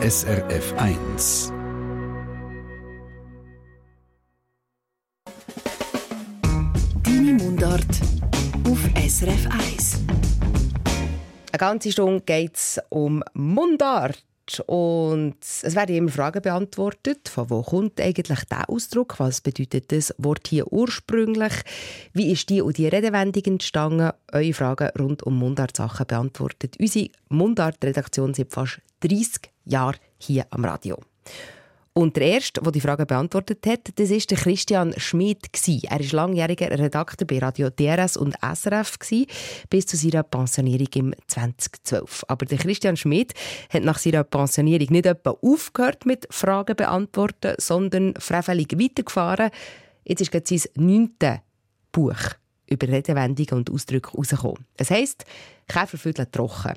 SRF 1. Deine Mundart auf SRF 1. Eine ganze Stunde geht es um Mundart. Und es werden immer Fragen beantwortet. Von wo kommt eigentlich der Ausdruck? Was bedeutet das Wort hier ursprünglich? Wie ist die und die Redewendung entstanden? Eure Fragen rund um Mundartsachen beantwortet unsere Mundart-Redaktion seit fast 30 Jahren hier am Radio. Und der erste, der die Frage beantwortet hat, das ist der Christian Schmid. Er war langjähriger Redakteur bei Radio DRS und SRF bis zu seiner Pensionierung im 2012. Aber der Christian Schmid hat nach seiner Pensionierung nicht etwa aufgehört mit Fragen beantworten, sondern freiwillig weitergefahren. Jetzt ist gerade sein neuntes Buch über Redewendungen und Ausdrücke herausgekommen. Es heisst «Käferviertel trocken».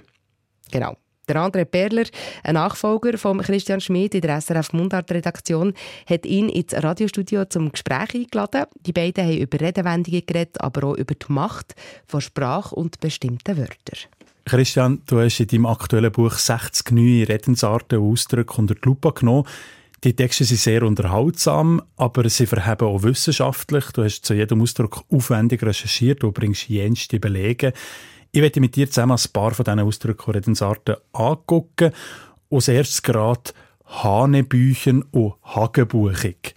Genau. Der André Perler, ein Nachfolger von Christian Schmid in der SRF Mundart-Redaktion, hat ihn ins Radiostudio zum Gespräch eingeladen. Die beiden haben über Redewendungen geredet, aber auch über die Macht von Sprache und bestimmten Wörtern. Christian, du hast in deinem aktuellen Buch 60 neue Redensarten und Ausdrücke unter die Lupe genommen. Die Texte sind sehr unterhaltsam, aber sie verheben auch wissenschaftlich. Du hast zu jedem Ausdruck aufwendig recherchiert und bringst jenste Belege. Ich werde mit dir zusammen ein paar von diesen Ausdrücken und Redensarten angucken. Als erstes gerade Hanebüchen und Hagebuchig.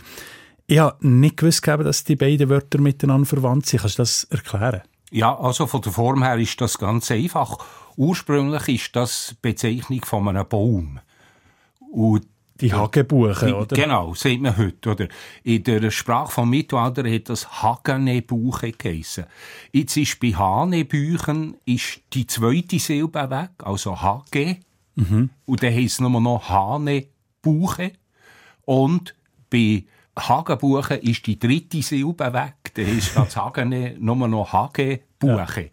Ich habe nicht gewusst, dass die beiden Wörter miteinander verwandt sind. Kannst du das erklären? Ja, also von der Form her ist das ganz einfach. Ursprünglich ist das Bezeichnung von einem Baum. Und die Hagebuchen, oder? Genau, sieht man heute, oder? In der Sprache vom Mittelalter hat das Hagenebuche geheissen. Jetzt ist bei Hanebüchen ist die zweite Silbe weg, also Hage. Mhm. Und dann heisst es nur noch Hanebuche. Und bei Hagenbuchen ist die dritte Silbe weg. Dann heisst statt Hagene nur noch Hagebuche. Ja.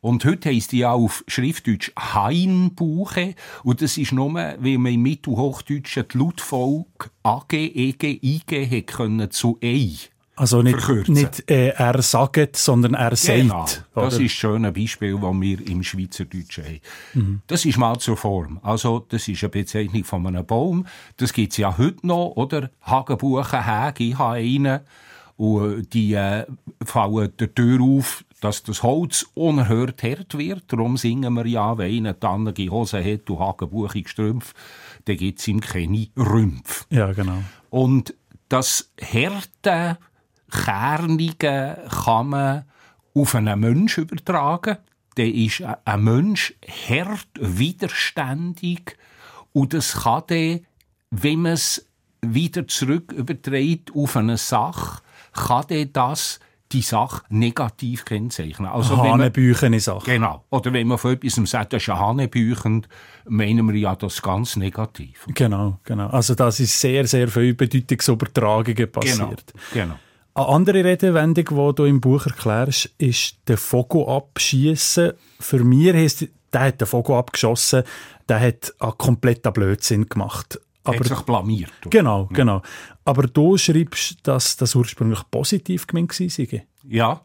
Und heute heisst die ja auf Schriftdeutsch Hainbuche. Und das ist nur, weil man im Mittelhochdeutschen die Lautfolge AG, EG, IG hätte können zu EI. Also nicht, nicht äh, er sagt, sondern er genau. sagt. Das ist schon ein Beispiel, das wir im Schweizerdeutschen haben. Mhm. Das ist mal zur Form. Also, das ist eine Bezeichnung von einem Baum. Das gibt es ja heute noch, oder? Hagenbuchen, Häge, ich habe einen. Und die äh, fallen der Tür auf, dass das Holz unerhört hart wird. Darum singen wir ja, wenn einer tannige Hose hat und hagenbuchige Strümpfe, dann gibt es ihm keine Rümpfe. Ja, genau. Und das Härte, Kernige kann man auf einen Mensch übertragen. Der ist ein Mensch hart, widerständig und das kann der, wenn man es wieder zurück überträgt auf eine Sache, kann der das die Sache negativ kennzeichnen. Also Hanebüchene Sache. Genau. Oder wenn man von etwas sagt, das ist ein Hanebüchen, meinen wir ja das ganz negativ. Genau, genau. Also das ist sehr, sehr viel Bedeutungsübertragungen passiert. Genau, genau. Eine andere Redewendung, die du im Buch erklärst, ist der Vogel abschießen. Für mich heisst, der hat den Vogel abgeschossen, der hat einen kompletten Blödsinn gemacht. Aber, hat sich blamiert. Oder? Genau, ja. genau. Aber du schreibst, dass das ursprünglich positiv gemeint war. Ja.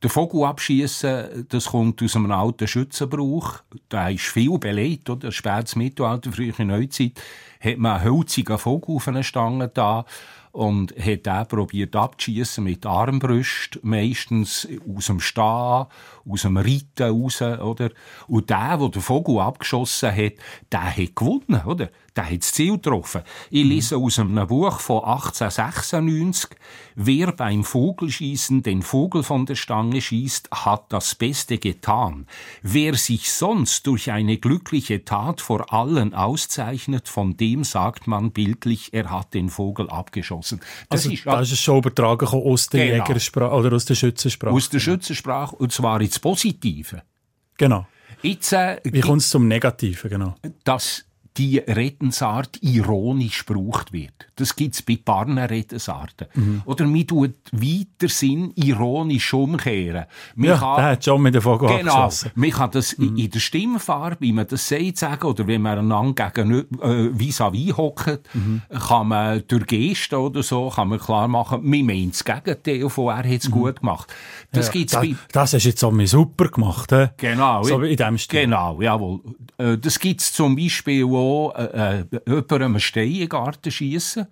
Der Vogel abschießen, das kommt aus einem alten Schützenbrauch. Da ist viel belegt, oder? Spätes Mittelalter, frühe Neuzeit, hat man einen hölzigen Vogel auf einer Stange da und hat den probiert abzuschießen mit Armbrust, meistens aus dem Stehen, aus dem Reiten raus, oder? Und der, der den Vogel abgeschossen hat, der hat gewonnen, oder? Der hat das Ziel getroffen. Ich mhm. lese aus einem Buch von 1896, wer beim Vogelschießen den Vogel von der Stange schießt, hat das Beste getan. Wer sich sonst durch eine glückliche Tat vor allen auszeichnet, von dem sagt man bildlich, er hat den Vogel abgeschossen. Das also, ist, das ist schon übertragen aus der genau. Jägersprache oder aus der Schützensprache. Aus der Schützensprache, und zwar ins Positive. Genau. Jetzt, äh, Wie kommt es zum Negativen, genau? Das die Redensart ironisch gebraucht wird. Das gibt es bei paar Redensarten. Mhm. Oder man tut weiter Sinn ironisch umkehren. Man ja, kann, der hat schon mit der Vogel Genau. Man kann das mhm. in der Stimmfarbe, wie man das sagt, sagen, oder wenn man einander gegen äh, vis-à-vis hockt, mhm. kann man durch Gesten oder so, kann man klar machen, man meint das Gegenteil von er hat es mhm. gut gemacht. Das ja, gibt's das, bei, das hast jetzt auch super gemacht, he? Genau. So in dem Stil. Genau, jawohl. Äh, das gibt es zum Beispiel auch so äh, äh, jemandem Stein in den Garten schiessen,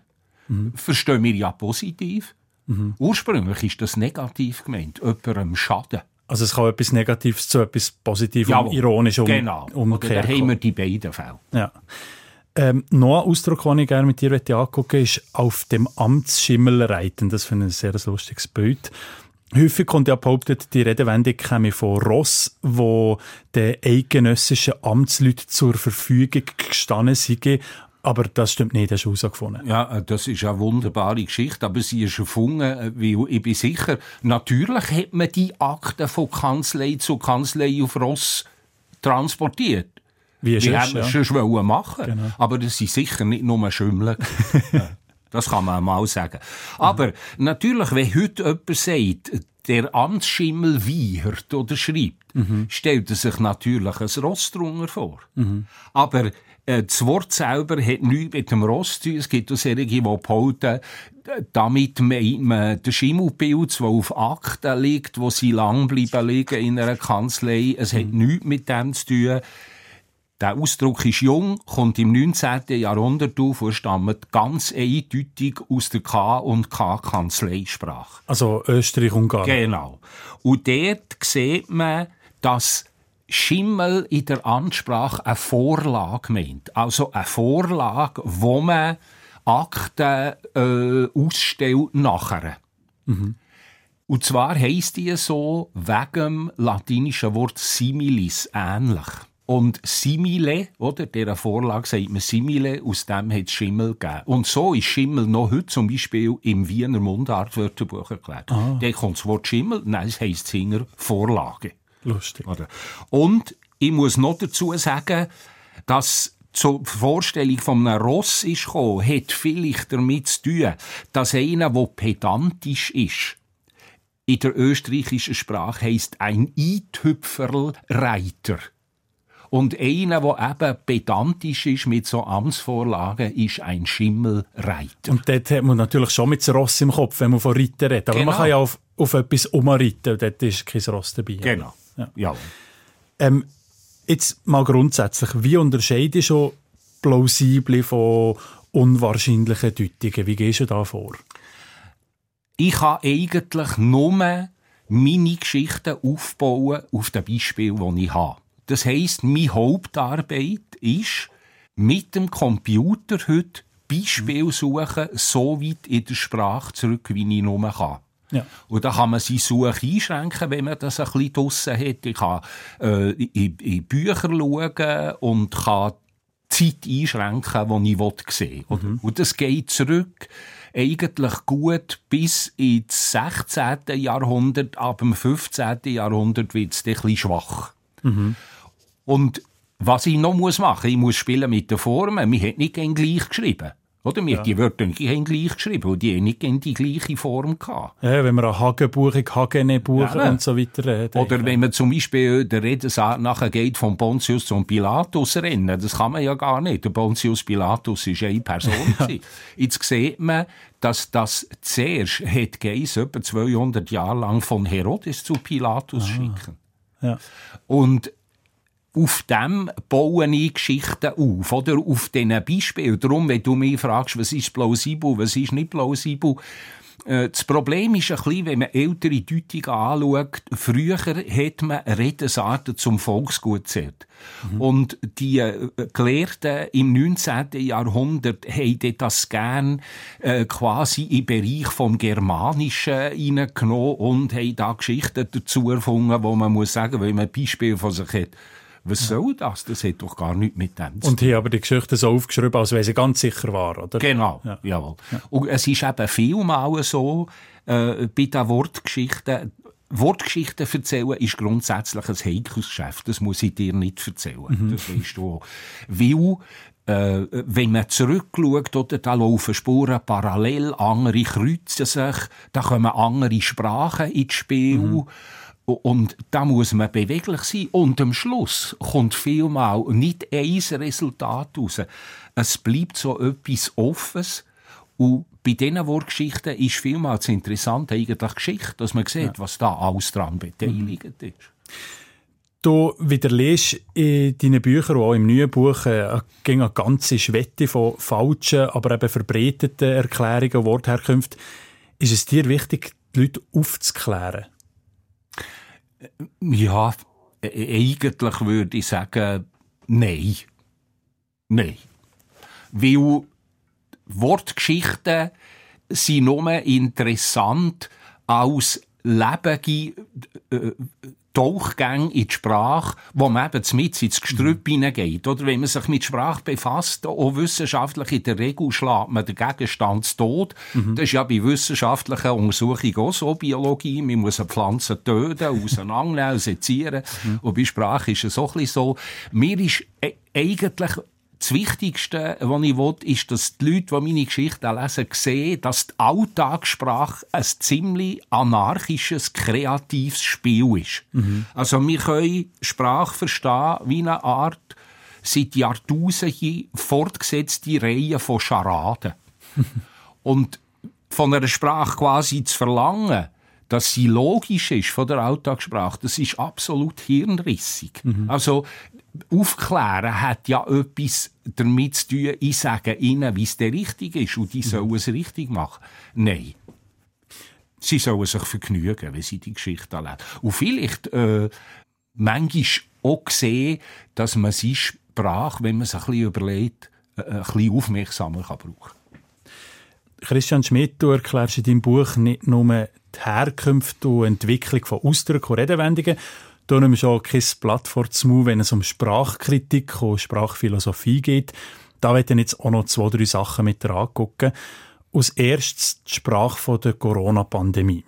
mhm. verstehen wir ja positiv. Mhm. Ursprünglich ist das negativ gemeint, jemandem schaden. Also es kann etwas Negatives zu etwas Positivem, ja, ironisch um, genau. umkehren. Genau, da haben wir die beiden Fälle. Ja. Ähm, noch ein Ausdruck, den ich gerne mit dir angucken ist auf dem Amtsschimmel reiten. Das finde ich ein sehr lustiges Bild. Häufig kommt ja behauptet, die Redewendung käme von Ross, wo den eidgenössischen Amtsleuten zur Verfügung gestanden sind. Aber das stimmt nicht, hast du herausgefunden. Ja, das ist eine wunderbare Geschichte, aber sie ist erfunden, weil ich bin sicher, natürlich hat man die Akten von Kanzlei zu Kanzlei auf Ross transportiert. Wie, Wie haben wir ja. schon machen genau. Aber das sind sicher nicht nur Schümmel. das kann man mal sagen. Aber natürlich, wenn heute jemand sagt, der Amtsschimmel wiehert oder schreibt, mhm. stellt er sich natürlich ein Ross drunter vor. Mhm. Aber äh, das Wort selber hat nichts mit dem Ross zu tun. Es gibt auch solche, die behaupten, damit man den Schimmelpilz, der auf Akten liegt, wo sie lang bleiben liegen in einer Kanzlei, es hat mhm. nichts mit dem zu tun. Der Ausdruck ist jung, kommt im 19. Jahrhundert auf und stammt ganz eindeutig aus der K- und K-Kanzleisprache. Also Österreich-Ungarn. Genau. Und dort sieht man, dass Schimmel in der Ansprache eine Vorlage meint. Also eine Vorlage, wo man Akten äh, ausstellt nachher. Mhm. Und zwar heisst die so wegen dem latinischen Wort similis, ähnlich. Und Simile, oder? Der Vorlage sagt man Simile, aus dem hat es Schimmel gegeben. Und so ist Schimmel noch heute zum Beispiel im Wiener Mundartwörterbuch erklärt. Ah. Da kommt das Wort Schimmel, nein, es heisst Singer Vorlage. Lustig. Oder? Und ich muss noch dazu sagen, dass zur Vorstellung von einem Ross ist gekommen, hat vielleicht damit zu tun, dass einer, der pedantisch ist, in der österreichischen Sprache heisst ein Eithüpferl Reiter. Und einer, der eben pedantisch ist mit so Amtsvorlagen, ist ein Schimmelreiter. Und dort hat man natürlich schon mit dem Ross im Kopf, wenn man von Reiter redet. Aber genau. man kann ja auf, auf etwas umreiten und dort ist kein Ross dabei. Genau. Ja. ja. Ähm, jetzt mal grundsätzlich, wie unterscheidest du plausible von unwahrscheinlichen Deutungen? Wie gehst du da vor? Ich habe eigentlich nur meine Geschichten aufbauen auf dem Beispiel, das ich habe. Das heisst, meine Hauptarbeit ist, mit dem Computer heute Beispiele suchen, so weit in der Sprache zurück, wie ich nur kann. Ja. Und da kann man seine Suche einschränken, wenn man das ein bisschen draussen hat. Ich kann äh, in, in Bücher schauen und kann die Zeit einschränken, die ich sehen will. Mhm. Und das geht zurück eigentlich gut bis ins 16. Jahrhundert. Ab dem 15. Jahrhundert wird es ein bisschen schwach. Mhm. Und was ich noch muss machen, ich muss spielen mit den Formen. Man hat nicht gleich geschrieben. Oder? Wir, ja. Die Wörter haben gleich geschrieben, und die haben nicht die gleiche Form gehabt. Ja, wenn man an Hagenbuche, Hagenebuche ja, und so weiter redet. Oder wenn man zum Beispiel der Redensart nachher geht von Pontius zum Pilatus rennen, das kann man ja gar nicht. Der Pontius Pilatus ist eine Person. ja. Jetzt sieht man, dass das zuerst hat Geis etwa 200 Jahre lang von Herodes zu Pilatus ah. schicken. Ja. Und auf dem bauen ich Geschichten auf, oder? Auf diesen Beispielen. Darum, wenn du mich fragst, was ist plausibel, was ist nicht plausibel, äh, das Problem ist ein bisschen, wenn man ältere Deutungen anschaut, früher hat man Redensarten zum Volksgut gezählt. Mhm. Und die äh, Gelehrten im 19. Jahrhundert haben das gern äh, quasi im Bereich vom Germanischen hineingenommen und haben da Geschichten dazu erfunden, wo man muss sagen, wenn man ein Beispiel von sich hat, was soll das? Das hat doch gar nichts mit dem zu tun. Und hier aber die Geschichte so aufgeschrieben, als wäre sie ganz sicher war, oder? Genau, ja. jawohl. Ja. Und es ist eben vielmal so, äh, bei den Wortgeschichten, Wortgeschichten erzählen ist grundsätzlich ein heikles Geschäft. Das muss ich dir nicht erzählen. Mhm. Das weißt du. Weil, äh, wenn man zurückschaut, oder, da laufen Spuren parallel, andere kreuzen sich, da kommen andere Sprachen ins Spiel. Mhm. Und da muss man beweglich sein. Und am Schluss kommt vielmal nicht ein Resultat raus. Es bleibt so etwas Offenes. Und bei diesen Wortgeschichten ist vielmals interessant eigentlich Geschichte, dass man sieht, ja. was da alles dran beteiligt ist. Du widerlegst in deinen Büchern, auch im neuen Buch, äh, eine ganze Schwette von falschen, aber eben verbreiteten Erklärungen und Wortherkünften. Ist es dir wichtig, die Leute aufzuklären? Ja, e-, eigentlich würde ich sagen, nein. Nein. Weil Wortgeschichten sind nur interessant als lebende äh, Tauchgänge in die Sprache, wo man eben mit ins Gestrüpp mhm. hineingeht. Oder wenn man sich mit Sprache befasst, auch wissenschaftlich in der Regel schlägt man den Gegenstand tot. Mhm. Das ist ja bei wissenschaftlichen Untersuchungen auch so, Biologie. Man muss eine Pflanze töten, auseinandernehmen, sezieren. Mhm. Und bei Sprache ist es auch ein bisschen so. Mir ist e-, eigentlich das Wichtigste, was ich will, ist, dass die Leute, die meine Geschichte lesen, sehen, dass die Alltagssprache ein ziemlich anarchisches, kreatives Spiel ist. Mhm. Also wir können Sprache verstehen wie eine Art seit Jahrtausenden fortgesetzte Reihe von Scharaden. Und von einer Sprache quasi zu verlangen, dass sie logisch ist von der Alltagssprache, das ist absolut hirnrissig. Mhm. Also Aufklären hat ja etwas damit zu tun, ich sage ihnen, wie es der richtig ist und die mhm. sollen es richtig machen. Nein. Sie sollen sich vergnügen, wenn sie die Geschichte erleben. Und vielleicht äh, manchmal auch sehen, dass man seine Sprache, wenn man sich ein bisschen überlegt, äh, ein bisschen aufmerksamer kann brauchen Christian Schmidt, du erklärst in deinem Buch nicht nur die Herkunft und Entwicklung von Ausdrücken und Redewendungen, da nehmen wir schon kein Blatt vor zum wenn es um Sprachkritik und Sprachphilosophie geht. Da werden jetzt auch noch zwei, drei Sachen mit angucken. Als erstes die Sprache der Corona-Pandemie.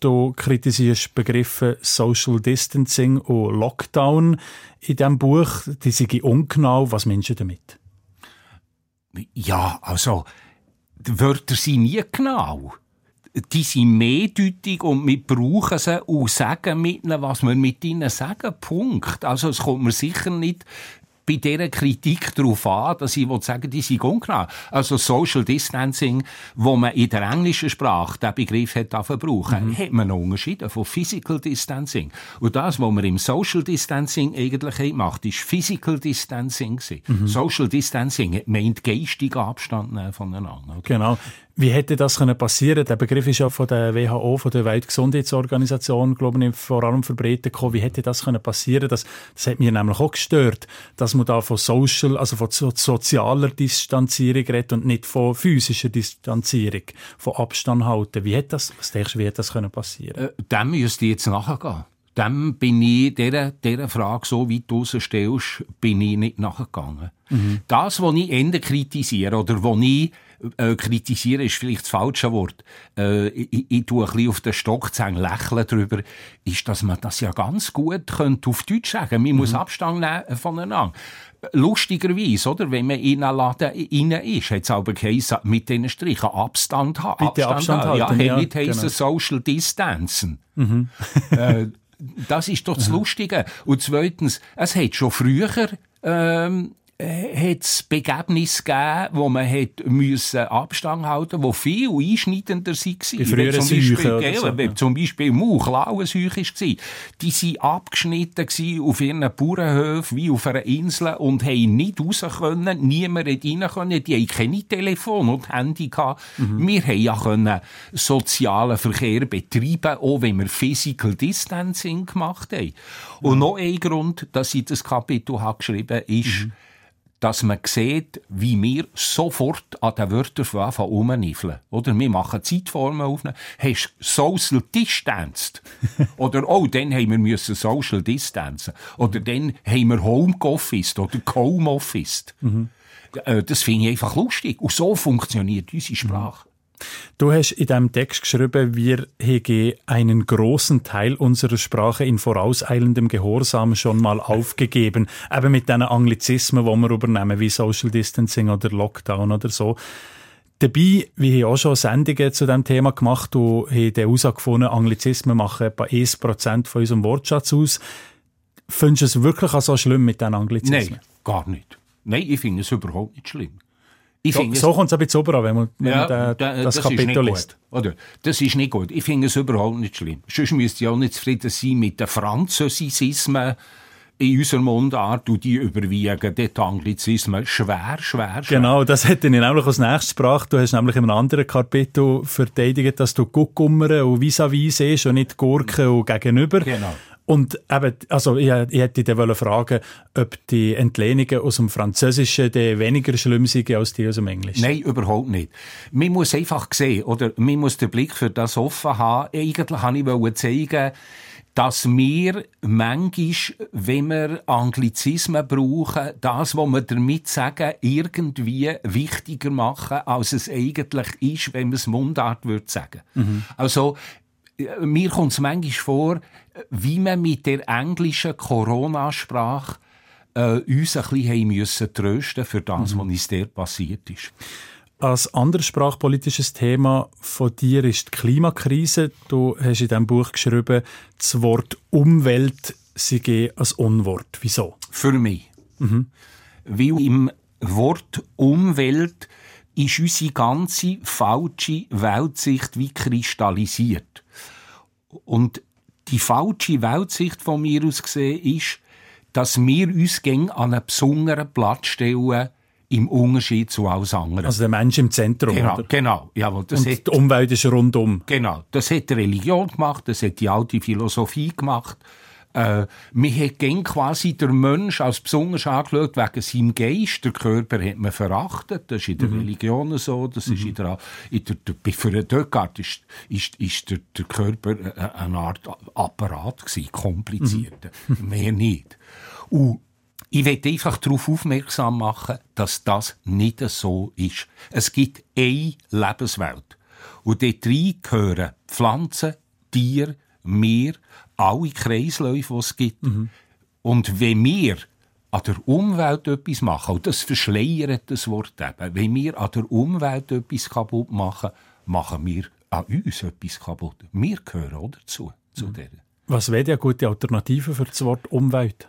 Du kritisierst Begriffe Social Distancing und Lockdown in diesem Buch. Die sind ungenau. Was meinst du damit? Ja, also, die Wörter sind nie genau die sind mehrdeutig und wir brauchen sie und sagen mit ihnen, was wir mit ihnen sagen. Punkt. Also es kommt mir sicher nicht bei dieser Kritik darauf an, dass ich sagen die sind ungenau. Also Social Distancing, wo man in der englischen Sprache den Begriff hat brauchen, mhm. hat man noch unterschieden von Physical Distancing. Und das, was man im Social Distancing eigentlich macht, ist Physical Distancing. Mhm. Social Distancing meint geistigen Abstand voneinander. Oder? Genau. Wie hätte das können passieren? Der Begriff ist ja von der WHO, von der Weltgesundheitsorganisation, glaube ich, vor allem verbreitet gekommen. Wie hätte das können passieren? Das, das hat mir nämlich auch gestört, dass man da von social, also von so sozialer Distanzierung redet und nicht von physischer Distanzierung, von Abstand halten. Wie hätte das, was denkst du, wie hätte das können passieren? Äh, dem müsste ich jetzt nachgehen. Dem bin ich, dieser, dieser Frage, so wie du sie stellst, bin ich nicht nachgegangen. Mhm. Das, was ich Ende kritisiere, oder was ich äh, kritisieren ist vielleicht das falsche Wort. Äh, ich, ich tue ein bisschen auf den Stock zu lächeln darüber, ist, dass man das ja ganz gut könnte auf Deutsch sagen. Man mhm. muss Abstand nehmen voneinander. Lustigerweise, oder? Wenn man in einen Laden rein ist, hat es aber geheißen, mit diesen Strichen Abstand haben. Bitte Abstand, Abstand halten. Ja, ja nicht genau. Social Distancen. Mhm. äh, das ist doch das Lustige. Und zweitens, es hat schon früher, ähm, hat es Begebnisse gegeben, wo man hat müssen Abstand halten musste, die viel einschneidender waren. Bei früheren zum Beispiel, so, ja. zum Beispiel Mauch, Lauenseuche war. Die waren abgeschnitten auf ihren Bauernhöfen wie auf einer Insel und haben nicht raus können, niemand rein können. Die hatten keine Telefon und Handy. Gehabt. Mhm. Wir haben ja können sozialen Verkehr betreiben, auch wenn wir Physical Distancing gemacht haben. Und mhm. noch ein Grund, dass ich das Kapitel habe geschrieben habe, ist, mhm dass man sieht, wie wir sofort an den Wörtern von Anfang rumniffeln. Oder wir machen Zeitformen auf. Hast Social Distanced? oder, oh, dann haben wir müssen Social Distancen. Oder dann haben wir Home Office oder Home Office. Mhm. Äh, das finde ich einfach lustig. Und so funktioniert unsere Sprache. Du hast in deinem Text geschrieben, wir hege einen großen Teil unserer Sprache in vorauseilendem Gehorsam schon mal aufgegeben. Eben mit diesen Anglizismen, die wir übernehmen, wie Social Distancing oder Lockdown oder so. Dabei, wie ich auch schon Sendungen zu diesem Thema gemacht und habe herausgefunden, Anglizismen machen etwa 1% von unserem Wortschatz aus. Findest du es wirklich so schlimm mit diesen Anglizismen? Nein, gar nicht. Nein, ich finde es überhaupt nicht schlimm. Ich so, so kommt es ein bisschen rüber, wenn man, wenn ja, man den, das, das Kapitel liest. Oder? Das ist nicht gut. Ich finde es überhaupt nicht schlimm. Sonst müsste ich auch nicht zufrieden sein mit den Französismen in unserer Mundart und die überwiegen dort Anglizismen schwer, schwer, schwer. Genau, das hätte ich nämlich als nächstes gebracht. Du hast nämlich in einem anderen Kapitel verteidigt, dass du Guckummern und vis-à-vis siehst und nicht Gurken und gegenüber. Genau. Und eben, also ich, ich hätte dich fragen ob die Entlehnungen aus dem Französischen die weniger schlimm sind als die aus dem Englischen. Nein, überhaupt nicht. Man muss einfach sehen, oder man muss den Blick für das offen haben. Eigentlich wollte ich zeigen, dass wir manchmal, wenn wir Anglizismen brauchen, das, was wir damit sagen, irgendwie wichtiger machen, als es eigentlich ist, wenn man es Mundart würde sagen. Mhm. Also, mir kommt es manchmal vor, wie man mit der englischen Corona-Sprache äh, uns ein bisschen müssen trösten für das, mhm. was uns dort passiert ist. Ein anderes sprachpolitisches Thema von dir ist die Klimakrise. Du hast in diesem Buch geschrieben, das Wort Umwelt sei als Unwort. Wieso? Für mich. Mhm. Weil im Wort Umwelt ist unsere ganze falsche Weltsicht wie kristallisiert. Und die falsche Weltsicht von mir aus gesehen ist, dass wir uns gegen an einen besonderen Platz stellen, im Unterschied zu alles anderen. Also der Mensch im Zentrum. Genau, oder? genau. Jawohl, das Und hat, die Umwelt ist rundum. Genau, das hat die Religion gemacht, das hat die alte Philosophie gemacht. Äh, man hat gern quasi der Mensch als besonders angeschaut wegen seinem Geist. Der Körper hat man verachtet. Das ist in der mhm. Religion so. Das mhm. ist in der, in der, der, für einen Descartes ist, ist, ist der, der Körper eine Art Apparat gewesen, komplizierter. Mhm. Mehr nicht. Und ich will einfach darauf aufmerksam machen, dass das nicht so ist. Es gibt eine Lebenswelt. Und dort rein gehören Pflanzen, Tiere, Meer, alle Kreisläufe, die es gibt. Mhm. Und wenn wir an der Umwelt etwas machen, und das verschleiert das Wort eben, wenn wir an der Umwelt etwas kaputt machen, machen wir an uns etwas kaputt. Wir gehören auch dazu. Zu mhm. Was wäre eine gute Alternative für das Wort Umwelt?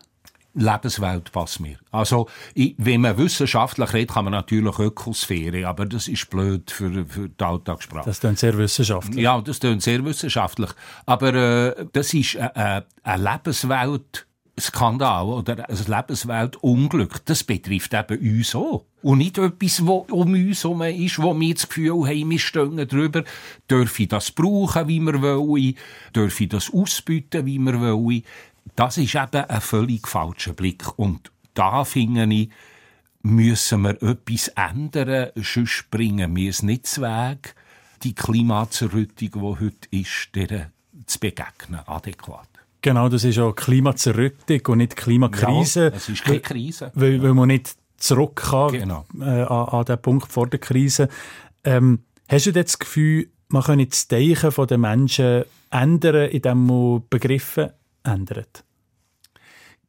Lebenswelt passt mir. Also, ich, wenn man wissenschaftlich redet, kann man natürlich Ökosphäre, aber das ist blöd für, für die Alltagssprache. Das klingt sehr wissenschaftlich. Ja, das klingt sehr wissenschaftlich. Aber äh, das ist äh, äh eine Lebenswelt, Skandal oder ein Lebensweltunglück, das betrifft eben uns auch. Und nicht etwas, was um uns herum ist, wo wir das Gefühl haben, wir stehen drüber, dürfen das brauchen, wie wir wollen, dürfen das ausbieten, wie wir wollen das ist eben ein völlig falscher Blick. Und da finde ich, müssen wir etwas ändern, sonst bringen wir es nicht zu Weg, die Klimazerrüttung, die heute ist, der zu begegnen, adäquat. Genau, das ist auch Klimazerrüttung und nicht Klimakrise. Ja, es ist keine Krise. Weil, weil man nicht zurück kann genau. äh, an, an den Punkt vor der Krise. Ähm, hast du das Gefühl, man könne das Denken der Menschen ändern, indem man Begriffe ändert?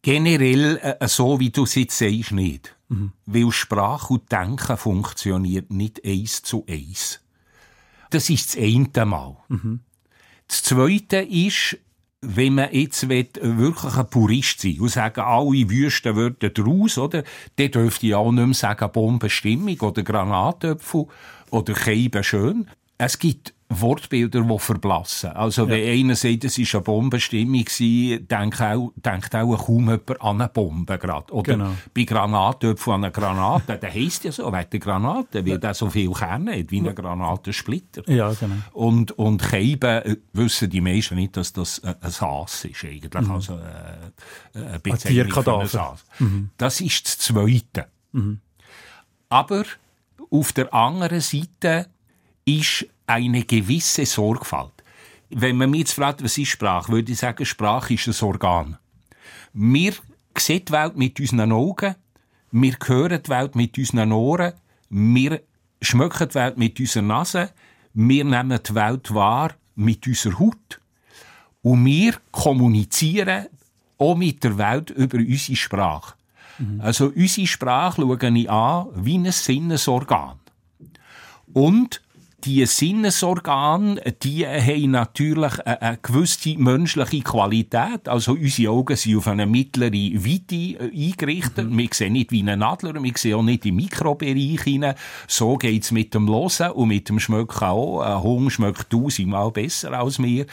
Generell äh, so, wie du es jetzt sagst, nicht. Mhm. Weil Sprache und Denken funktioniert nicht eins zu eins. Das ist das eine Mal. Mhm. Das zweite ist, wenn man jetzt wirklich ein Purist sein und sagen, alle Wüsten würden draus, oder? Dann dürfte ich auch nicht mehr sagen Bombenstimmung oder Granatöpfel oder Keiben schön. Es gibt Wortbilder, die verblassen. Also, ja. wenn einer sagt, es war eine Bombenstimmung, denkt auch, denkt auch kaum jemand an eine Bombe grad. Oder genau. bei Granatöpfen an eine Granate. der heisst ja so, weil die Granate, weil der so viel Kerne hat, wie ein Granatensplitter. Ja, genau. Und, und Keiben äh, wissen die meisten nicht, dass das ein Saas ist, eigentlich. Mhm. Also, äh, ein Bezeichnung Saas. Mhm. Das ist das Zweite. Mhm. Aber auf der anderen Seite ist eine gewisse Sorgfalt. Wenn man mich jetzt fragt, was ist Sprache, würde ich sagen, Sprache ist ein Organ. Wir sehen die Welt mit unseren Augen, wir hören die Welt mit unseren Ohren, wir schmecken die Welt mit unserer Nase, wir nehmen die Welt wahr mit unserer Haut und wir kommunizieren auch mit der Welt über unsere Sprache. Mhm. Also unsere Sprache schaue ich an wie ein Sinnesorgan. Und die Sinnesorgane, die haben natürlich eine, gewisse menschliche Qualität. Also unsere Augen sind auf eine mittlere Weite äh, eingerichtet. Mhm. Wir sehen nicht wie ein Adler, wir sehen auch nicht im Mikrobereich hinein. So geht's mit dem Losen und mit dem Schmecken auch. Ein Hund schmeckt tausendmal besser als wir.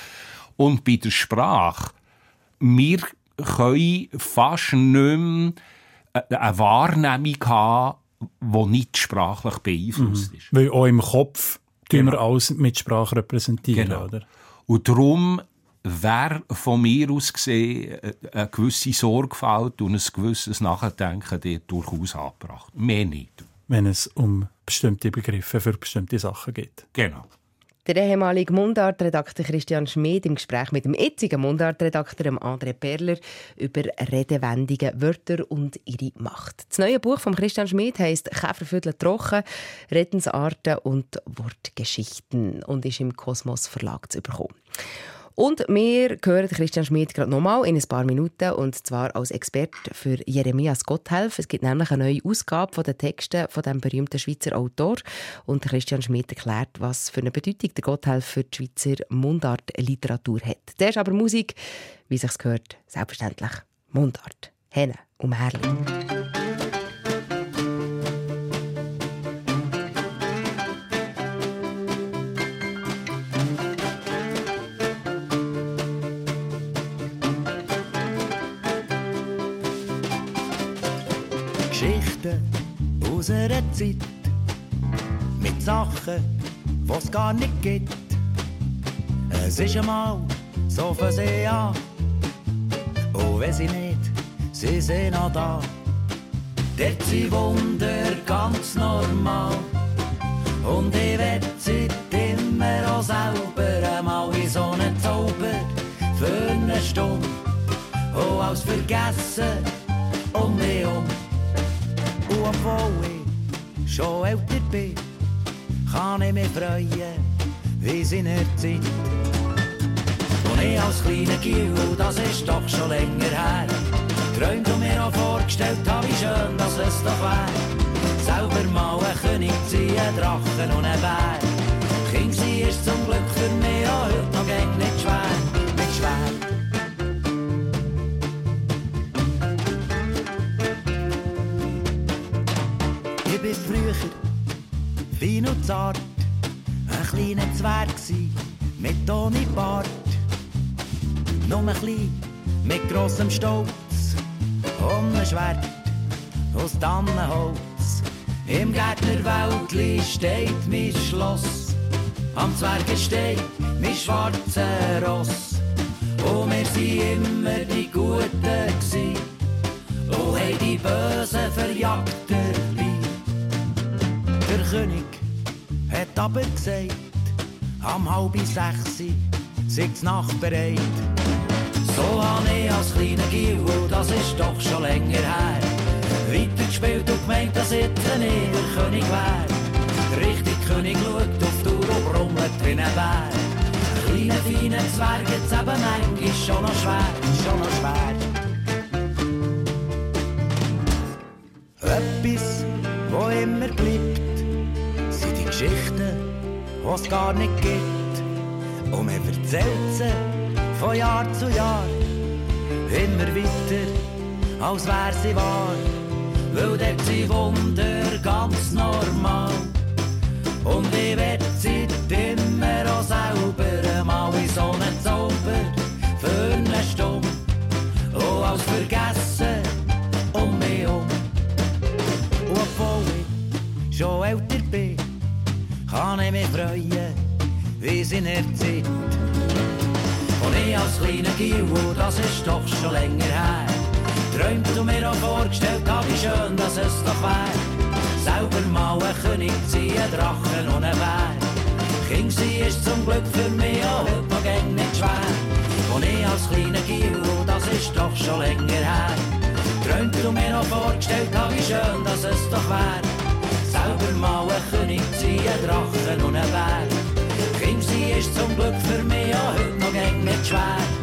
Und bei der Sprache, wir können fast nicht mehr eine Wahrnehmung haben, die nicht sprachlich beeinflusst mhm. ist. Weil auch im Kopf genau. wir alles mit Sprache repräsentieren, genau. oder? Und darum wäre von mir aus gesehen eine gewisse Sorgfalt und ein gewisses Nachdenken dort durchaus angebracht. Mehr nicht. Wenn es um bestimmte Begriffe für bestimmte Sachen geht. Genau. Der ehemalige Mundartredakteur Christian Schmid im Gespräch mit dem jetzigen Mundartredakteur André Perler über Redewendungen, Wörter und ihre Macht. Das neue Buch von Christian Schmid heißt Käferviertel trocken, Redensarten und Wortgeschichten und ist im Kosmos Verlag zu bekommen. Und wir hören Christian Schmidt gerade nochmal in ein paar Minuten und zwar als Experte für Jeremias Gotthelf. Es gibt nämlich eine neue Ausgabe von den Texten von dem berühmten Schweizer Autor und Christian Schmidt erklärt, was für eine Bedeutung der Gotthelf für die Schweizer Mundartliteratur hat. Der ist aber Musik, wie sich's gehört, selbstverständlich Mundart. Henne und Merlin. Aus einer Zeit mit Sachen, was gar nicht gibt. Es ist einmal so für sie an, und wenn sie nicht, sie sind noch da. Dort sind Wunder ganz normal und ich werd sie immer auch selber einmal in so einen Zauber für eine Stunde und als vergessen um mich um. Und obwohl schon älter bin, kann ich mich freuen, wie in der Zeit. Und ich als kleiner Gil, das ist doch schon länger her, träumt und mir auch vorgestellt habe, wie schön dass es doch wär. Selber mal ein König ziehen, Drachen und ein Bär. Kind sie ist zum Glück für mich auch heute noch nicht schwer, nicht schwer. Fein und zart, ein kleiner Zwerg gsi, mit ohne Bart. Nur ein klein, mit grossem Stolz, ein Schwert aus Tannenholz. Im Gärtnerwäldli steht mein Schloss, am Zwergenstein mein schwarzer Ross. Und wir sind immer die Guten gsi, und haben die Bösen verjagt der König hat aber gesagt, am halb sechs sind's Nacht bereit. So habe ich als kleiner Gil, das ist doch schon länger her, weitergespielt und gemeint, dass nicht der König wär. Richtig König schaut auf die Uhr und brummelt wie ein Bär. Kleine, feine Zwerg, jetzt eben manchmal schon noch schwer, schon noch schwer. Etwas, wo immer bleibt, Geschichten, die es gar nicht gibt. Und man erzählt sie von Jahr zu Jahr immer weiter, als wär sie wahr. Weil dort sind Wunder ganz normal. Und ich werd sie immer auch selber mal in so einen Zauber für eine Stunde. Oh, als vergessen um mich um. Und obwohl ich schon älter kann ich mich freuen, wie sie nicht Zeit. Und ich als kleiner Gil, das ist doch schon länger her, träumt und mir auch vorgestellt habe, wie schön dass es doch wär. Selber mal ein König ziehen, Drachen und ein Bär. King sie ist zum Glück für mich auch heute noch gäng nicht schwer. Und ich als kleiner Gil, das ist doch schon länger her, träumt und mir auch vorgestellt habe, wie schön dass es doch wär selber mal ein König Drachen und ein Bär. Kind, sie ist zum Glück für mich auch heute noch gäng nicht schwer.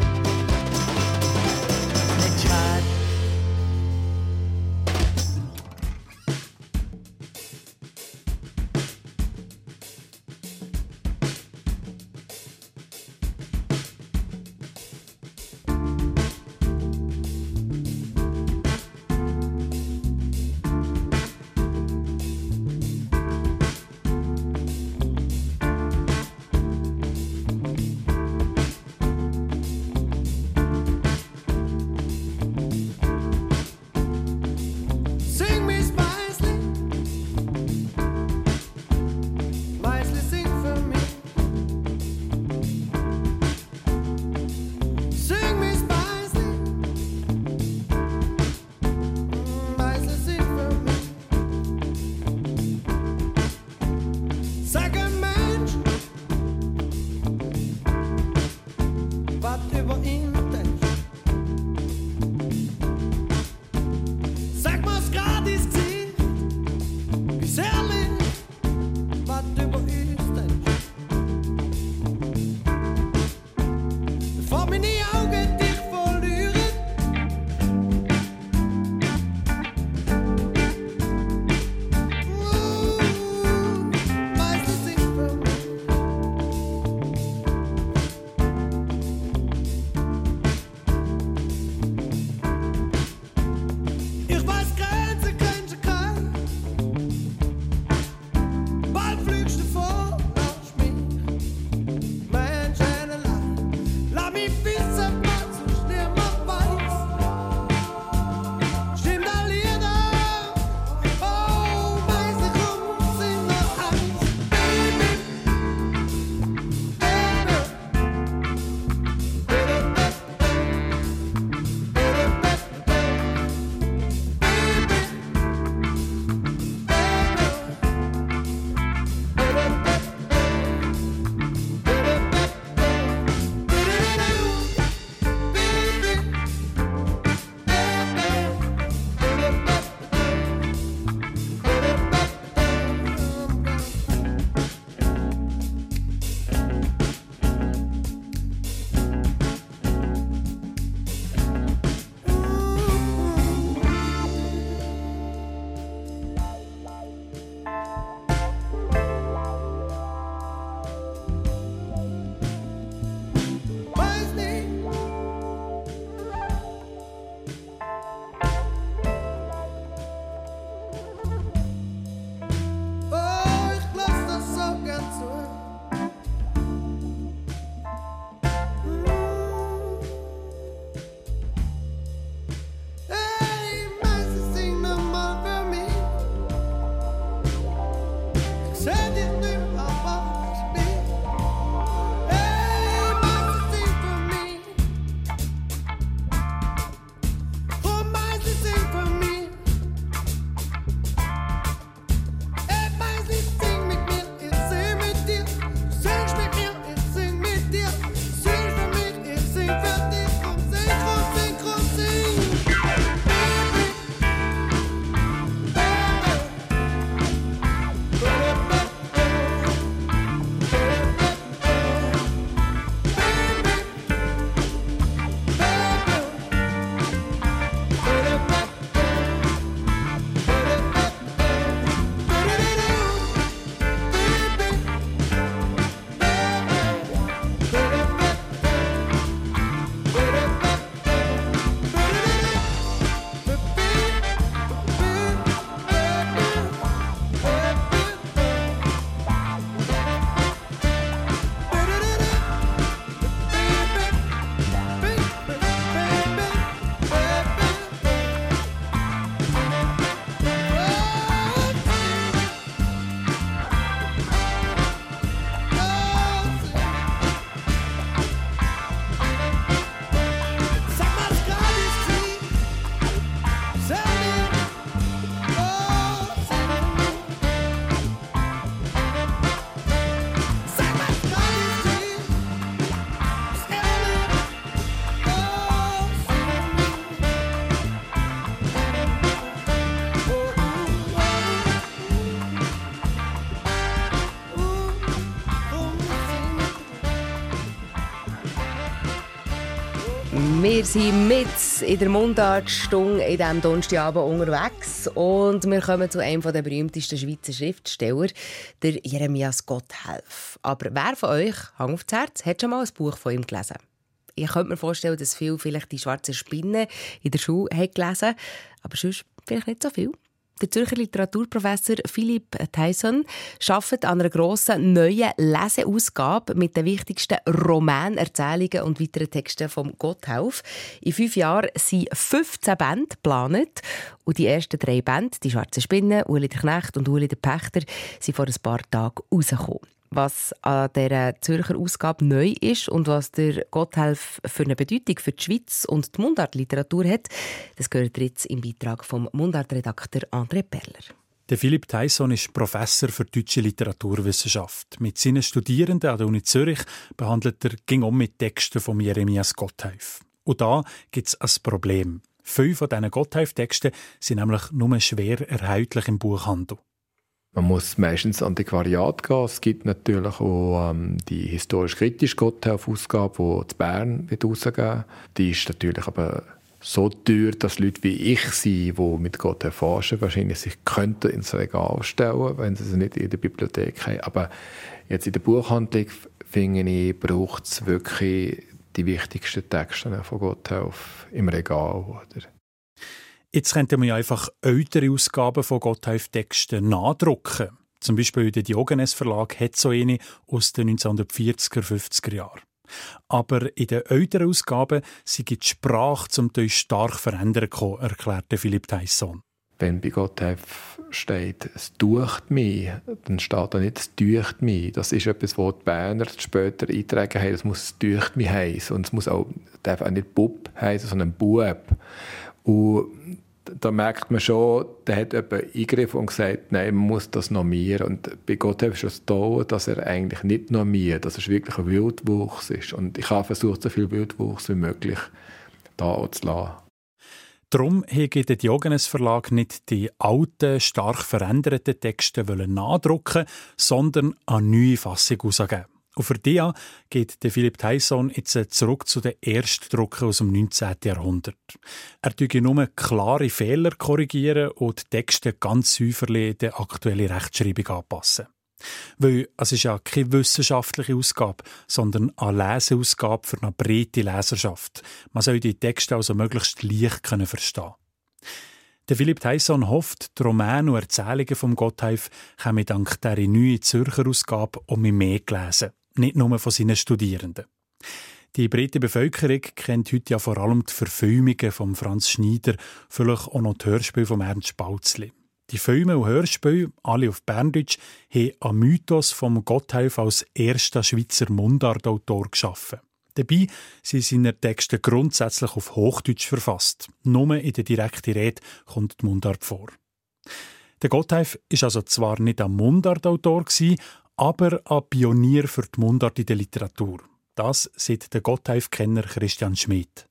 Wir sind mit in der Mundartstunde in diesem Donnerstagabend unterwegs und wir kommen zu einem der berühmtesten Schweizer Schriftsteller, der Jeremias Gotthelf. Aber wer von euch, Hang aufs Herz, hat schon mal ein Buch von ihm gelesen? Ich könnte mir vorstellen, dass viele vielleicht die schwarze Spinne in der Schule haben gelesen aber sonst vielleicht nicht so viel. Der Zürcher Literaturprofessor Philipp Tyson arbeitet an einer grossen neuen Leseausgabe mit den wichtigsten Romanen, Erzählungen und weiteren Texten vom Gotthelf. In fünf Jahren sind 15 Bände geplant und die ersten drei Bände, «Die schwarze Spinne», «Uli der Knecht» und «Uli der Pächter», sind vor ein paar Tagen rausgekommen was an dieser Zürcher Ausgabe neu ist und was der Gotthelf für eine Bedeutung für die Schweiz und die Mundartliteratur hat, das gehört jetzt im Beitrag vom Mundartredakteur André Perler. Der Philipp Tyson ist Professor für deutsche Literaturwissenschaft. Mit seinen Studierenden an der Uni Zürich behandelt er ging um mit Texten von Jeremias Gotthelf. Und da gibt es ein Problem. Fünf von diesen Gotthelf-Texten sind nämlich nur schwer erhältlich im Buchhandel. Man muss meistens Antiquariat gehen. Es gibt natürlich auch ähm, die historisch-kritische Gotthelf-Ausgabe, die zu Bern wird rausgegeben Die ist natürlich aber so teuer, dass Leute wie ich sie, die mit Gotthelf forschen, wahrscheinlich sich könnten ins Regal stellen, wenn sie sie nicht in der Bibliothek haben. Aber jetzt in der Buchhandlung, finde ich, braucht es wirklich die wichtigsten Texte von Gotthelf im Regal. Oder? Jetzt könnten wir ja einfach ältere Ausgaben von Gotthelf-Texten nachdrucken. Zum Beispiel der Diogenes Verlag hat so eine aus den 1940er, 50er Jahren. Aber in den älteren Ausgaben sind die Sprache zum Teil stark verändert gekommen, erklärte Philipp Tyson. Wenn bei Gotthelf steht, es ducht mich, dann steht da nicht, es ducht mich. Das ist etwas, was die Berner später eintragen haben. Es muss es ducht mich heißen. Und es muss auch, darf auch nicht Bub heißen, sondern Bub. Und da merkt man schon, da hat jemand eingegriffen und gesagt, nein, man muss das normieren. Und bei Gott habe ich schon das dass er eigentlich nicht normiert, dass es wirklich ein Wildwuchs ist. Und ich habe versucht, so viel Wildwuchs wie möglich da zu lassen. Darum hege der Diogenes Verlag nicht die alten, stark veränderten Texte nachdrucken, sondern eine neue Fassung herausgeben. Und für die geht der Philipp Tyson jetzt zurück zu den Erstdrucken aus dem 19. Jahrhundert. Er tue nur klare Fehler korrigieren und die Texte ganz säuferlich der aktuellen Rechtschreibung anpassen. Weil es ist ja keine wissenschaftliche Ausgabe, sondern eine Leseausgabe für eine breite Leserschaft. Man soll die Texte also möglichst leicht können verstehen. Der Philipp Tyson hofft, die Romane und Erzählungen vom Gotthelf kommen dank dieser neuen Zürcher Ausgabe um mehr gelesen nicht nur von seinen Studierenden. Die breite Bevölkerung kennt heute ja vor allem die Verfilmungen von Franz Schneider, vielleicht auch noch die Hörspiele von Ernst Spautzli. Die Filme und Hörspiele, alle auf Berndeutsch, haben einen Mythos vom Gotthelf als erster Schweizer Mundartautor geschaffen. Dabei sind seine Texte grundsätzlich auf Hochdeutsch verfasst. Nur in der direkten Rede kommt die Mundart vor. Der Gotthelf ist also zwar nicht ein Mundartautor, aber ein Pionier für die Mundart in der Literatur. Das sieht der Gotthelf-Kenner Christian Schmidt.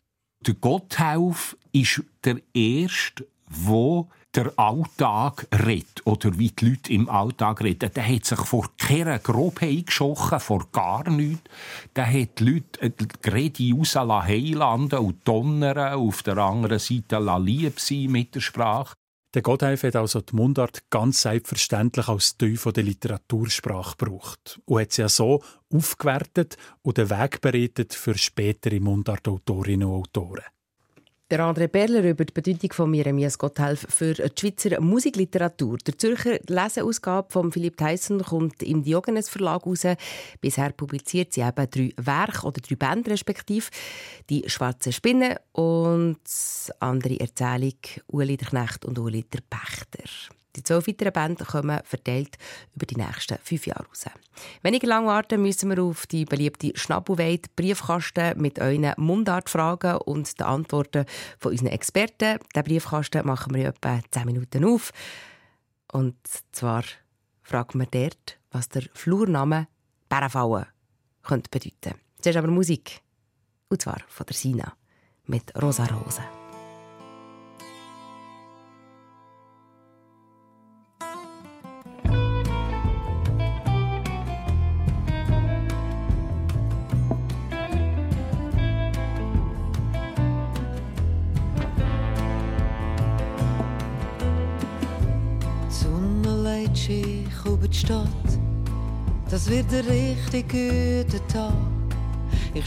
Der Gotthelf ist der Erste, wo der Alltag redet oder wie die Leute im Alltag reden. Der hat sich vor keiner Grobheit geschochen, vor gar nichts. Der hat die Leute äh, gerade raus heilanden und donnern, auf der anderen Seite lieb sein mit der Sprache. Der Gotthelf hat also die Mundart ganz selbstverständlich als Teil der Literatursprache gebraucht und hat sie ja so aufgewertet und den Weg bereitet für spätere Mundartautorinnen und Autoren. Der André Berler über die Bedeutung von Jeremias Gotthelf für die Schweizer Musikliteratur. Der Zürcher Leseausgabe von Philipp Tyson kommt im Diogenes Verlag raus. Bisher publiziert sie eben drei Werke oder drei Bände respektive. Die Schwarze Spinne und andere Erzählung Uli der Knecht und Uli der Pächter. Die zwölf weiteren Bände kommen verteilt über die nächsten fünf Jahre raus. Weniger lang warten müssen wir auf die beliebte Schnabelweit Briefkasten mit euren Mundartfragen und den Antworten von unseren Experten. Den Briefkasten machen wir in etwa zehn Minuten auf. Und zwar fragen wir dort, was der Flurname Bärenfallen könnte bedeuten. Zuerst aber Musik. Und zwar von der Sina mit Rosa Rose.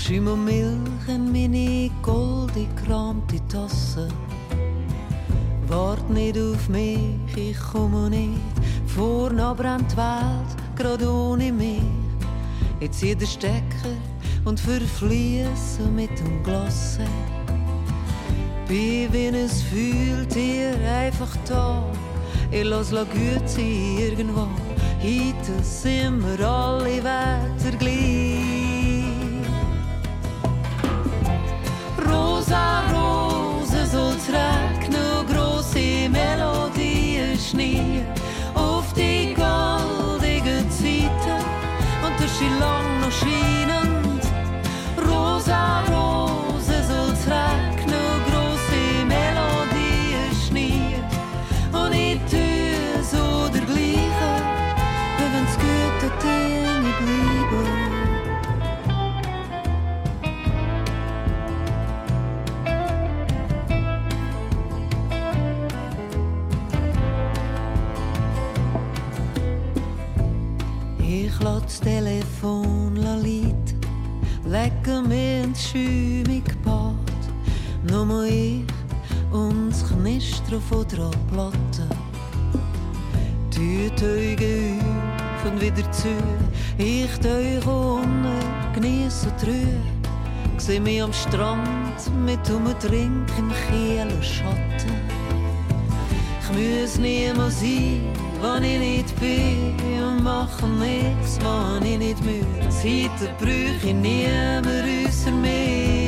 Schimmelmilch en meine goldig kramte Tasse. Wart nicht auf mich, ich komme nicht. Vorne brennt die Welt, gerade ohne mich. Jetzt zieh den Stecker und verfließe mit dem Glas. Glasse. Bin wie ein Fühltier einfach da. Ich lasse gut sein irgendwo. Heute sind wir alle Wetter gleich. she loves Telefon la liet mir mit schümig Bad. Nur ich und das Knistern von der Platte. Die Töge öffnen wieder zu. Ich teuche unten, geniesse die Ruhe. Seh mich am Strand mit um Trink im Kiel Schatten. Ich muss niemand sein, wann ich nicht bin machen nichts, wenn ich nicht müde. Seit der Brüche niemand ausser mir.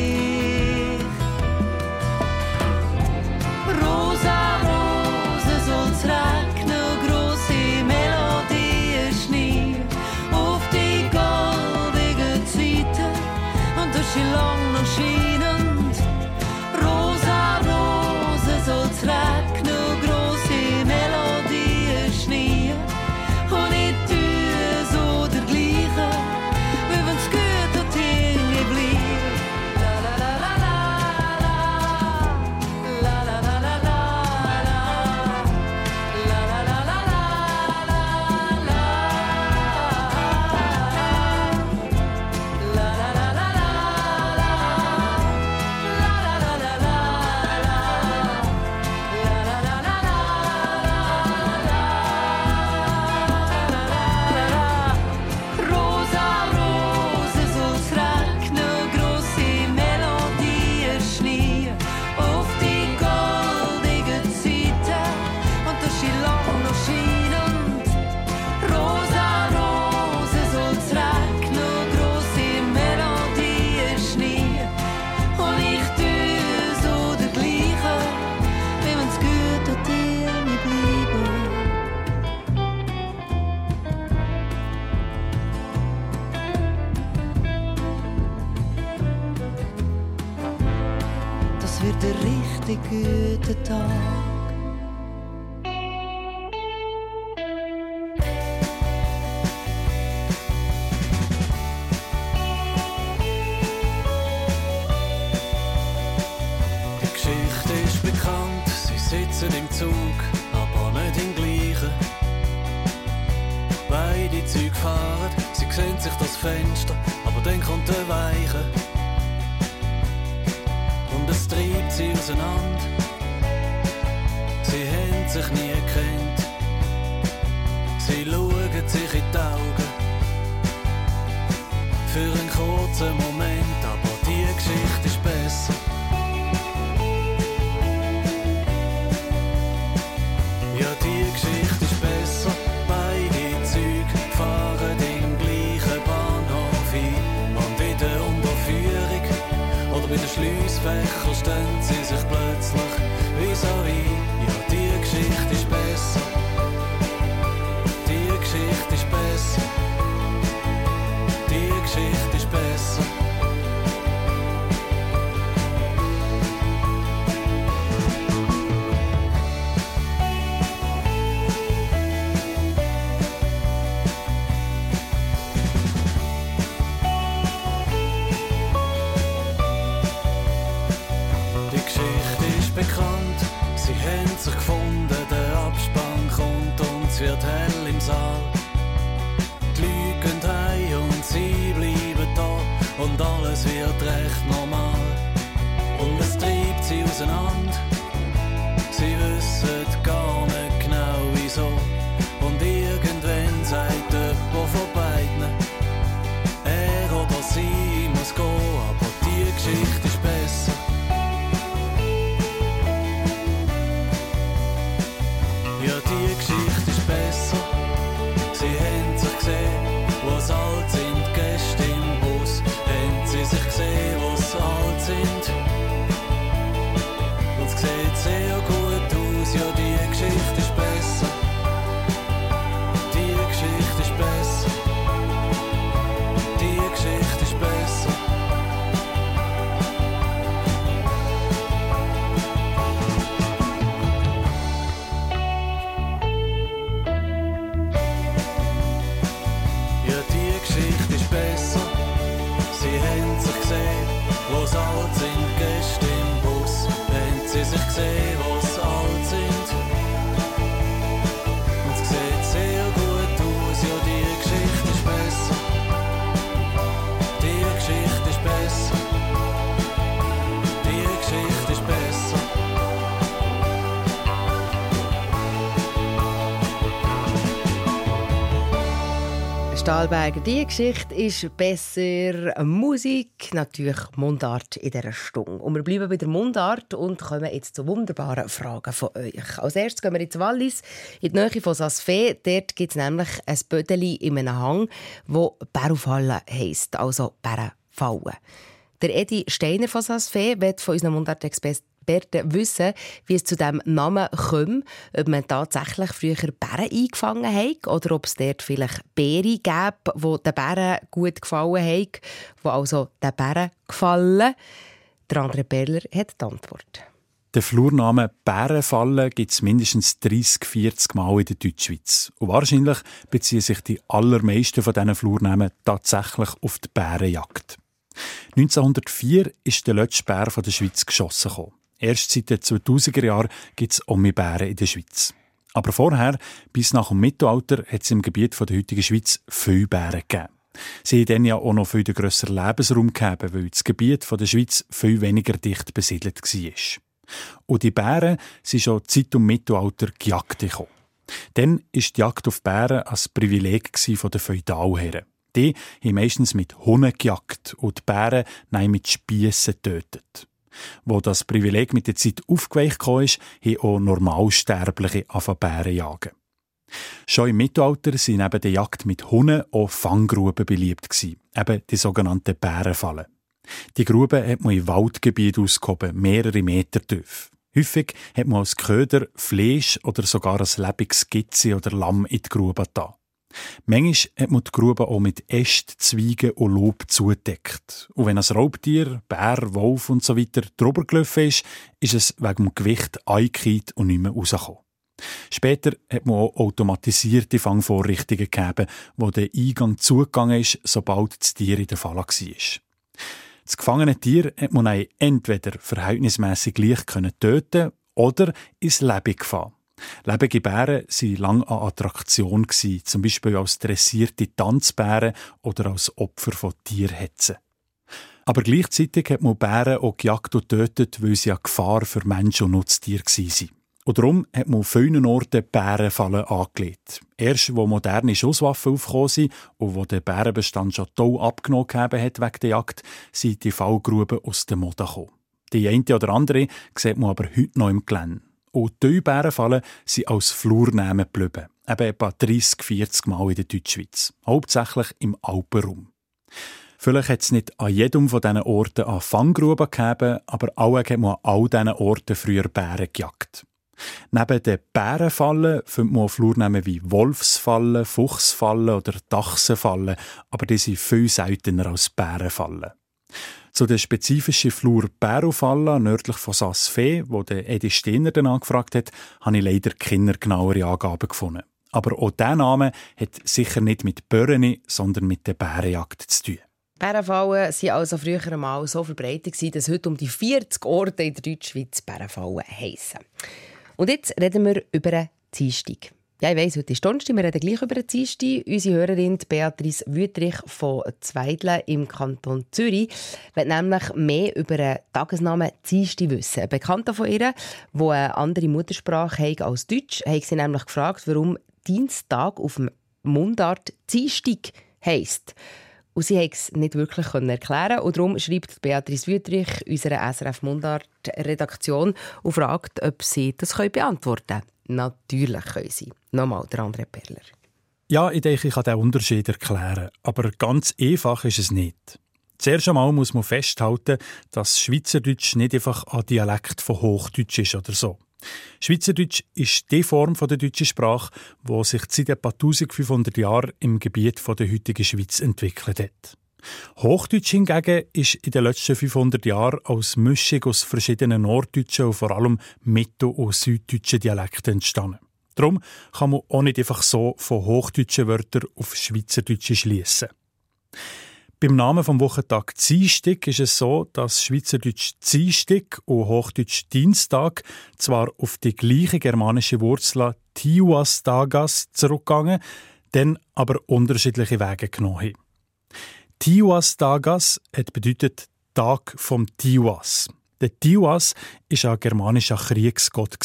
écran. Stahlberger, die Geschichte ist besser. Musik, natürlich Mundart in dieser Stunde. Und wir bleiben bei der Mundart und kommen jetzt zu wunderbaren Fragen von euch. Als erstes gehen wir ins Wallis, in die Nähe von Sasfee. Dort gibt es nämlich ein Bödeli in einem Hang, wo Bärufallen heisst, also Bärenfallen. Der Edi Steiner von Sasfee wird von unseren Mundartexperten wissen, wie es zu diesem Namen kommt. Ob man tatsächlich früher Bären eingefangen hat oder ob es dort vielleicht Beere gab, die den Bären gut gefallen haben, die also den Bären gefallen. Der andere Perler hat die Antwort. Den Flurname Bärenfalle gibt es mindestens 30, 40 Mal in der Deutschschweiz. Und wahrscheinlich beziehen sich die allermeisten von diesen Flurnamen tatsächlich auf die Bärenjagd. 1904 ist der letzte Bär von der Schweiz geschossen gekommen. Erst seit den 2000er Jahren gibt es Omi-Bären in der Schweiz. Aber vorher, bis nach dem Mittelalter, hat es im Gebiet der heutigen Schweiz viele Bären gegeben. Sie haben dann ja auch noch viel grösseren Lebensraum gegeben, weil das Gebiet der Schweiz viel weniger dicht besiedelt war. Und die Bären sind schon Zeit um Mittelalter gejagt gekommen. Dann war die Jagd auf Bären ein Privileg der Feudalherren. Die haben meistens mit Hunden gejagt und die Bären nein, mit Spiessen getötet. Wo das Privileg mit der Zeit aufgeweicht ist, haben auch Normalsterbliche Bären jagen. Schon im Mittelalter sind neben der Jagd mit Hunden auch Fanggruben beliebt eben die sogenannten Bärenfallen. Die Gruben hat man im Waldgebiet ausgehoben, mehrere Meter tief. Häufig hat man als Köder Fleisch oder sogar ein lebendiges Gitze oder Lamm in die Grube da. Manchmal hat man die Grube auch mit Äst, Zweigen und Lob zugedeckt. Und wenn ein Raubtier, Bär, Wolf und so weiter drüber gelaufen ist, ist es wegen dem Gewicht eingekehrt und nicht mehr rausgekommen. Später hat man auch automatisierte Fangvorrichtungen gegeben, wo der Eingang zugegangen ist, sobald das Tier in der Falle war. Das gefangene Tier hat man entweder verhältnismäßig leicht töten oder ins Leben gefahren. Lebende Bären waren lange eine Attraktion, zum Beispiel als dressierte Tanzbären oder als Opfer von Tierhetzen. Aber gleichzeitig hat man Bären auch gejagt und tötet, weil sie eine Gefahr für Menschen und Nutztiere waren. Und darum hat man auf vielen Orten Bärenfallen angelegt. Erst, wo moderne Schusswaffen aufgekommen sind und wo der Bärenbestand schon toll abgenommen hat wegen der Jagd, sind die Fallgruben aus der Mode gekommen. Die eine oder andere sieht man aber heute noch im Gelände. Und die Bärenfallen sind als Flurnamen geblieben. Eben etwa 30, 40 Mal in der Deutschschweiz. Hauptsächlich im Alpenraum. Vielleicht hat es nicht an jedem von diesen Orten eine Fanggruben gegeben, aber hat man an all diesen Orten früher Bären gejagt. Neben den Bärenfallen findet man Flurnamen wie Wolfsfallen, Fuchsfallen oder Dachsenfallen, aber die sind viel seltener als Bärenfallen. Zu der spezifischen Flur Bärofalla nördlich von Saas-Fee, wo der Edi Stener dann angefragt hat, habe ich leider keine genauere Angaben gefunden. Aber auch dieser Name hat sicher nicht mit Börreni, sondern mit der Bärenjagd zu tun. Bärenfallen waren also früher einmal so verbreitet, dass heute um die 40 Orte in der Deutschschweiz Bärenfallen heissen. Und jetzt reden wir über einen Dienstag. Ja, ich weiss, heute ist Donnerstag, wir reden gleich über den Dienstag. Unsere Hörerin Beatrice Wüttrich von Zweidle im Kanton Zürich will nämlich mehr über den Tagesnamen Dienstag wissen. Ein Bekannter von ihr, der eine andere Muttersprache hat als Deutsch, hat sie nämlich gefragt, warum Dienstag auf dem Mundart Dienstag heisst. Und sie konnte es nicht wirklich erklären Und darum schreibt Beatrice Wüttrich unserer SRF Mundart-Redaktion und fragt, ob sie das beantworten können. Natürlich können sie. Nochmal, der andere Perler. Ja, ich denke, ich kann den Unterschied erklären. Aber ganz einfach ist es nicht. Zuerst einmal muss man festhalten, dass Schweizerdeutsch nicht einfach ein Dialekt von Hochdeutsch ist oder so. Schweizerdeutsch ist die Form der deutschen Sprache, die sich seit etwa 1500 Jahren im Gebiet der heutigen Schweiz entwickelt hat. Hochdeutsch hingegen ist in den letzten 500 Jahren als Mischung aus verschiedenen norddeutschen und vor allem mittel- und süddeutschen Dialekten entstanden. Darum kann man auch nicht einfach so von hochdeutschen Wörtern auf Schweizerdeutsch schließen. Beim Namen vom Wochentag Dienstag ist es so, dass Schweizerdeutsch Dienstag und Hochdeutsch Dienstag zwar auf die gleiche germanische Wurzel Tiuas Tagas zurückgegangen, dann aber unterschiedliche Wege genommen haben. Tiwas Dagas hat bedeutet Tag vom Tiwas. Der Tiwas ist ein germanischer Kriegsgott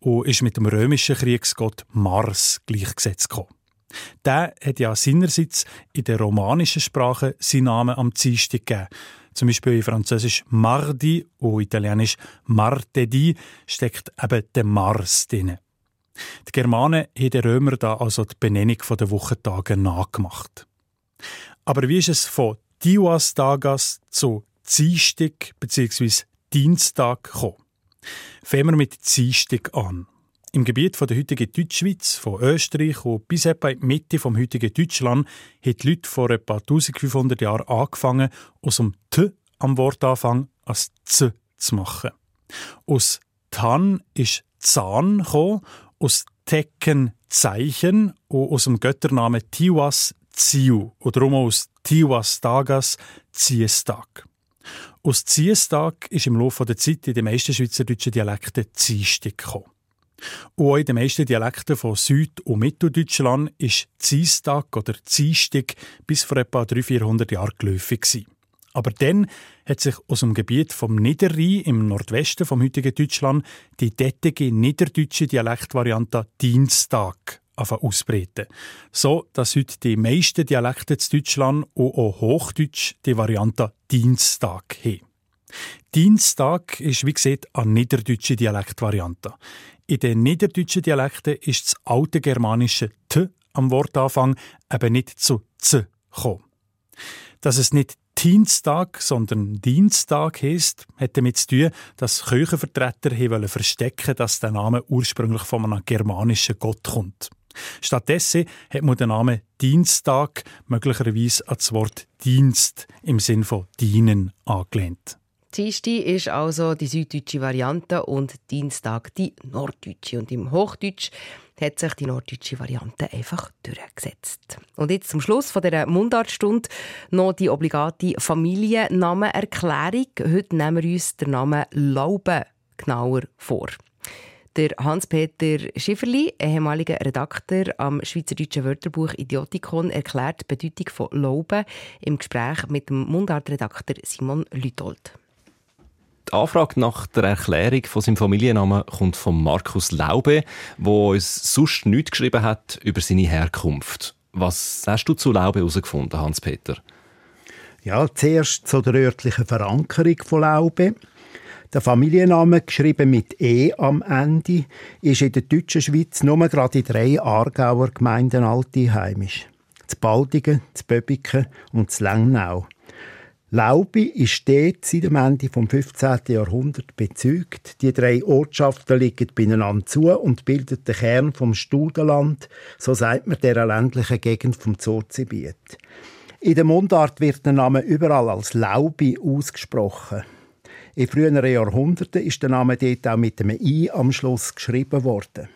und ist mit dem römischen Kriegsgott Mars gleichgesetzt gekommen. Der hat ja seinerseits in der romanischen Sprache seinen Namen am Dienstag gegeben. Zum Beispiel in Französisch Mardi und Italienisch Martedi steckt eben der Mars drin. Die Germanen haben den Römer da also die Benennung der Wochentage nachgemacht. Aber wie ist es von Diwas Tagas zu Dienstag bzw. Dienstag gekommen? Fangen wir mit Dienstag an. Im Gebiet der heutigen Deutschschweiz, von Österreich und bis etwa in die Mitte vom heutigen Deutschland, haben die Leute vor etwa 1500 Jahren angefangen, aus dem T am Wortanfang als Z zu machen. Aus Tan ist Zahn gekommen, aus Tecken Zeichen und aus dem Götternamen Tiwas Ziu oder darum aus Tiwas Tagas Ziestag. Aus Ziestag ist im Laufe der Zeit in den meisten schweizerdeutschen Dialekten Ziestag gekommen. Und auch in den meisten Dialekten von Süd- und Mitteldeutschland ist Ziestag oder Ziestig bis vor etwa 300-400 Jahren geläufig Aber dann hat sich aus dem Gebiet vom Niederrhein im Nordwesten vom heutigen Deutschland die dettige niederdeutsche Dialektvariante Dienstag ausbreiten. So, dass heute die meisten Dialekte in Deutschland und auch Hochdeutsch die Variante Dienstag haben. Dienstag ist, wie gesagt, eine niederdeutsche Dialektvariante. In den niederdeutschen Dialekten ist das alte germanische T am Wortanfang eben nicht zu Z gekommen. Dass es nicht Dienstag, sondern Dienstag heisst, hat damit zu tun, dass Kirchenvertreter verstecken dass der Name ursprünglich von einem germanischen Gott kommt. Stattdessen hat man den Namen Dienstag möglicherweise an das Wort Dienst im Sinn von dienen angelehnt. Dienstag ist also die süddeutsche Variante und Dienstag die norddeutsche. Und im Hochdeutsch hat sich die norddeutsche Variante einfach durchgesetzt. Und jetzt zum Schluss von dieser Mundartstunde noch die obligate Familiennamenerklärung. Heute nehmen wir uns den Namen Laube genauer vor. Der Hans-Peter Schifferli, ehemaliger Redakteur am Schweizerdeutschen Wörterbuch Idiotikon, erklärt die Bedeutung von Lauben im Gespräch mit dem Mundartredakteur Simon Lütold. Die Anfrage nach der Erklärung von seinem Familiennamen kommt von Markus Laube, der uns sonst nichts geschrieben hat über seine Herkunft. Was hast du zu Laube herausgefunden, Hans-Peter? Ja, zuerst zu der örtlichen Verankerung von Laube. Der Familienname, geschrieben mit E am Ende, ist in der deutschen Schweiz nur gerade in drei Aargauer Gemeinden altheimisch. Z Baldigen, z Böbiken und z Lengnau. Laubi ist dort seit dem Ende des 15. Jahrhunderts bezeugt. Die drei Ortschaften liegen beieinander zu und bilden den Kern vom Studenland, so sagt man der ländlichen Gegend vom Zurzibiet. In der Mundart wird der Name überall als Laubi ausgesprochen. In früheren Jahrhunderten ist der Name dort auch mit einem I am Schluss geschrieben worden.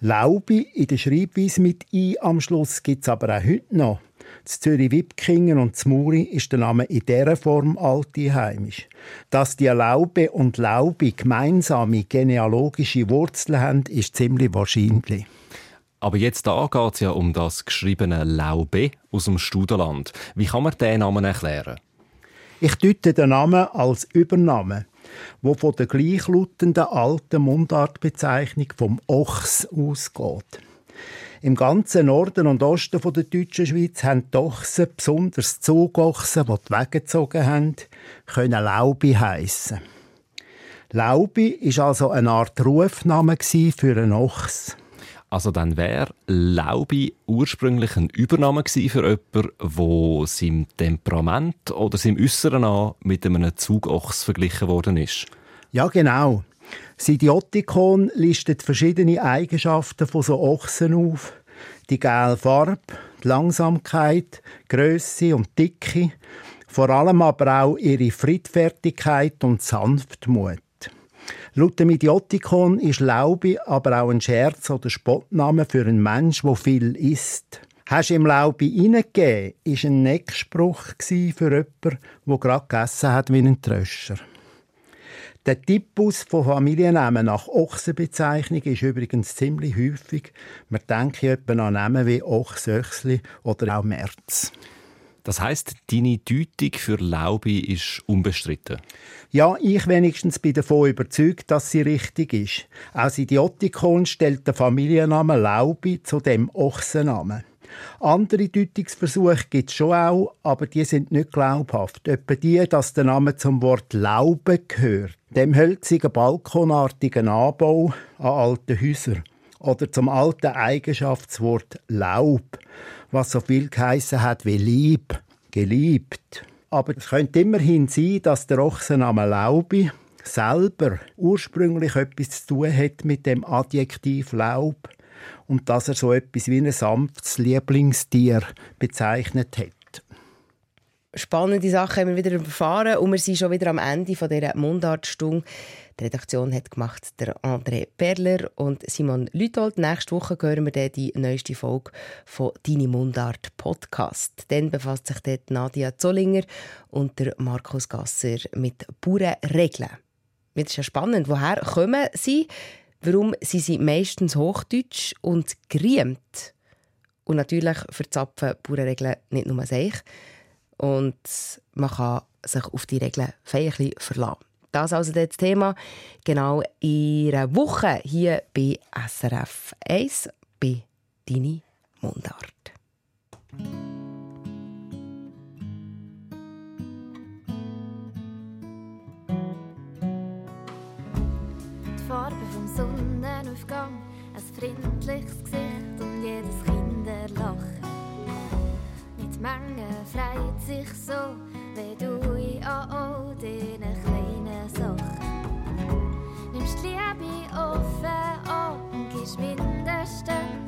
Laubi in der Schreibweise mit I am Schluss gibt es aber auch heute noch. Z Zürich-Wipkingen und Muri ist der Name in dieser Form heimisch. Dass die Laube und Laubi gemeinsame genealogische Wurzeln haben, ist ziemlich wahrscheinlich. Aber jetzt geht es ja um das geschriebene Laube aus dem Studenland. Wie kann man diesen Namen erklären? Ich deute den Namen als Übername, wo von der gleichlautenden alten Mundartbezeichnung vom Ochs ausgeht. Im ganzen Norden und Osten der deutschen Schweiz haben die Ochsen, besonders Zugochsen, die die Wege gezogen haben, können Laubi heissen. Laubi ist also eine Art Rufname für einen Ochs. Also dann wäre Laubi ursprünglich ein Übername für jemanden, der seinem Temperament oder seinem Äußeren an mit einem Zugochs verglichen worden ist. Ja, genau. Das Idiotikon listet verschiedene Eigenschaften von so Ochsen auf. Die gelbe Farbe, die Langsamkeit, Größe und Dicke, vor allem aber auch ihre Friedfertigkeit und Sanftmut. Laut dem Idiotikon ist Laubi aber auch ein Scherz oder Spottname für einen Mensch, der viel isst. Hast du im Laubi reingegeben, war ein Neckspruch für jemanden, der gerade gegessen hat wie ein Tröscher. Der Typus von Familiennamen nach Ochsenbezeichnung ist übrigens ziemlich häufig. Man denkt etwa an Namen wie Ochsöchsli oder auch Merz. Das heißt, deine Deutung für Laubi ist unbestritten. Ja, ich wenigstens bin davon überzeugt, dass sie richtig ist. Aus Idiotikon stellt der Familienname Laubi zu dem Ochsennamen. Andere Deutungsversuche gibt es schon auch, aber die sind nicht glaubhaft. Etwa die, dass der Name zum Wort Laube gehört. Dem hölzigen balkonartigen Anbau an alten Häusern. Oder zum alten Eigenschaftswort Laub, was so viel geheissen hat wie lieb, geliebt. Aber es könnte immerhin sein, dass der Ochsenname Laubi selber ursprünglich etwas zu tun hat mit dem Adjektiv Laub und dass er so etwas wie ein sanftes Lieblingstier bezeichnet hat. Spannende Sachen haben wir wieder erfahren und wir sind schon wieder am Ende von dieser Mundartstunde. Die Redaktion hat gemacht der André Perler und Simon Lütold. Nächste Woche hören wir dann die neueste Folge von «Deine Mundart» Podcast. Dann befasst sich dort Nadia Zollinger und der Markus Gasser mit Bauernregeln. Das ist ja spannend. Woher kommen sie? Warum sind sie meistens Hochdeutsch und geriemt? Und natürlich verzapfen Bauernregeln nicht nur sich. Und man kann sich auf die Regeln feierlich verlassen. Das also das Thema genau in einer Woche hier bei SRF 1 bei «Deine Mundart». Die Farbe vom Sonnenaufgang, ein freundliches Gesicht und jedes Kinderlachen. Nicht Menge freut sich so, wie du in diesen kleinen Sachen. Nimmst die Liebe offen an und gibst mindestens das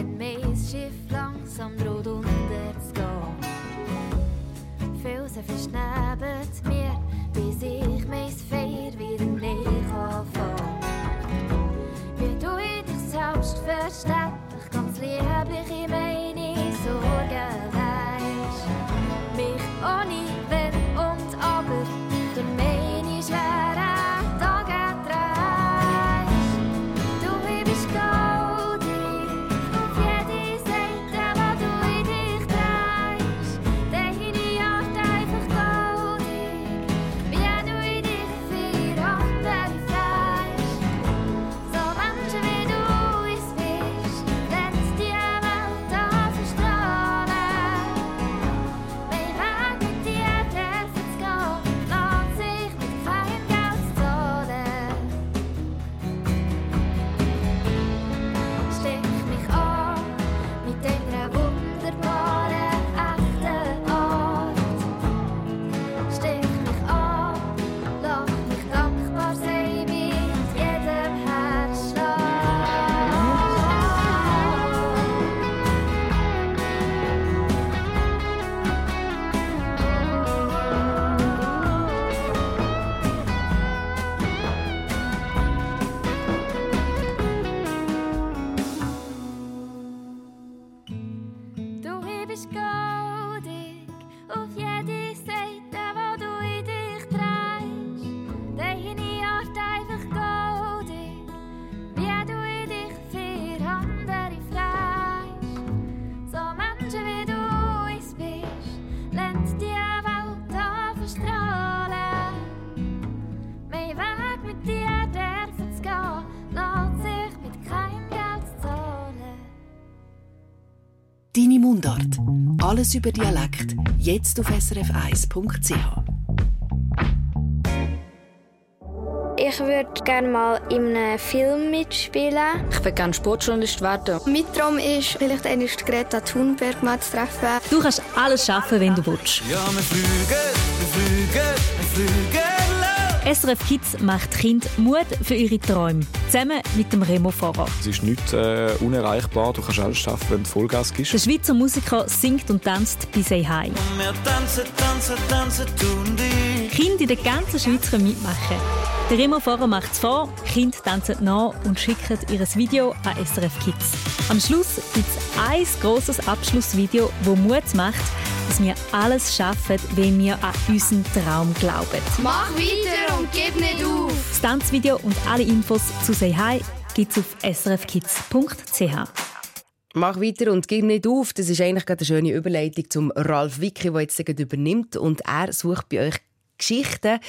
wenn mein Schiff langsam droht unterzugehen. Felsen verschneben mir, bis ich mein Feier wieder nicht anfangen. Wie du in dich selbst verständlich, Alles über Dialekt, jetzt auf srf1.ch. Ich würde gerne mal in einem Film mitspielen. Ich würde gerne Sportjournalist werden. Mein Traum ist, vielleicht einmal Greta Thunberg mal zu treffen. Du kannst alles schaffen, wenn du willst. Ja, wir fliegen, wir fliegen, wir fliegen. SRF Kids macht Kind Mut für ihre Träume. Zusammen mit dem Remo Fahrer. Es ist nicht äh, unerreichbar. Du kannst alles schaffen, wenn du Vollgas gibst. Der Schweizer Musiker singt und tanzt bei Say Hi. Wir tanzen, tanzen, tanzen, tun die. Kinder in der ganzen Schweiz können mitmachen. Der Remo Fahrer macht es vor, Kinder tanzen nach und schicken ihr Video an SRF Kids. Am Schluss gibt es ein grosses Abschlussvideo, das Mut macht, dass wir alles schaffen, wenn wir an unseren Traum glauben. Mach weiter und gib nicht auf! Das Tanzvideo und alle Infos zu Say Hi gibt es auf srfkids.ch. Mach weiter und gib nicht auf. Das ist eigentlich eine schöne Überleitung zum Ralf Wicki, der jetzt übernimmt. Und er sucht bei euch Geschichten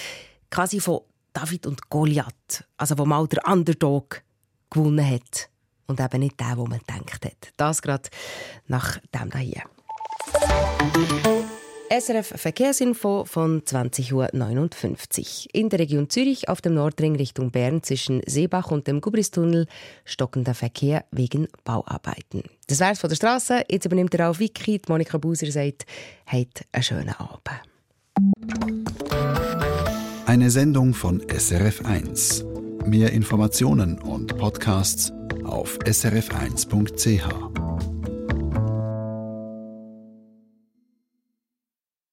quasi von David und Goliath. Also wo mal der Underdog gewonnen hat. Und eben nicht der, wo man gedacht hat. Das gerade nach dem hier. SRF Verkehrsinfo von 20.59 Uhr. In der Region Zürich auf dem Nordring Richtung Bern zwischen Seebach und dem Gubristunnel stockender Verkehr wegen Bauarbeiten. Das wär's von der Straße. Jetzt übernimmt er auch Vicky. Die Monika Buser sagt, habt einen schönen Abend. Eine Sendung von SRF1. Mehr Informationen und Podcasts auf srf1.ch.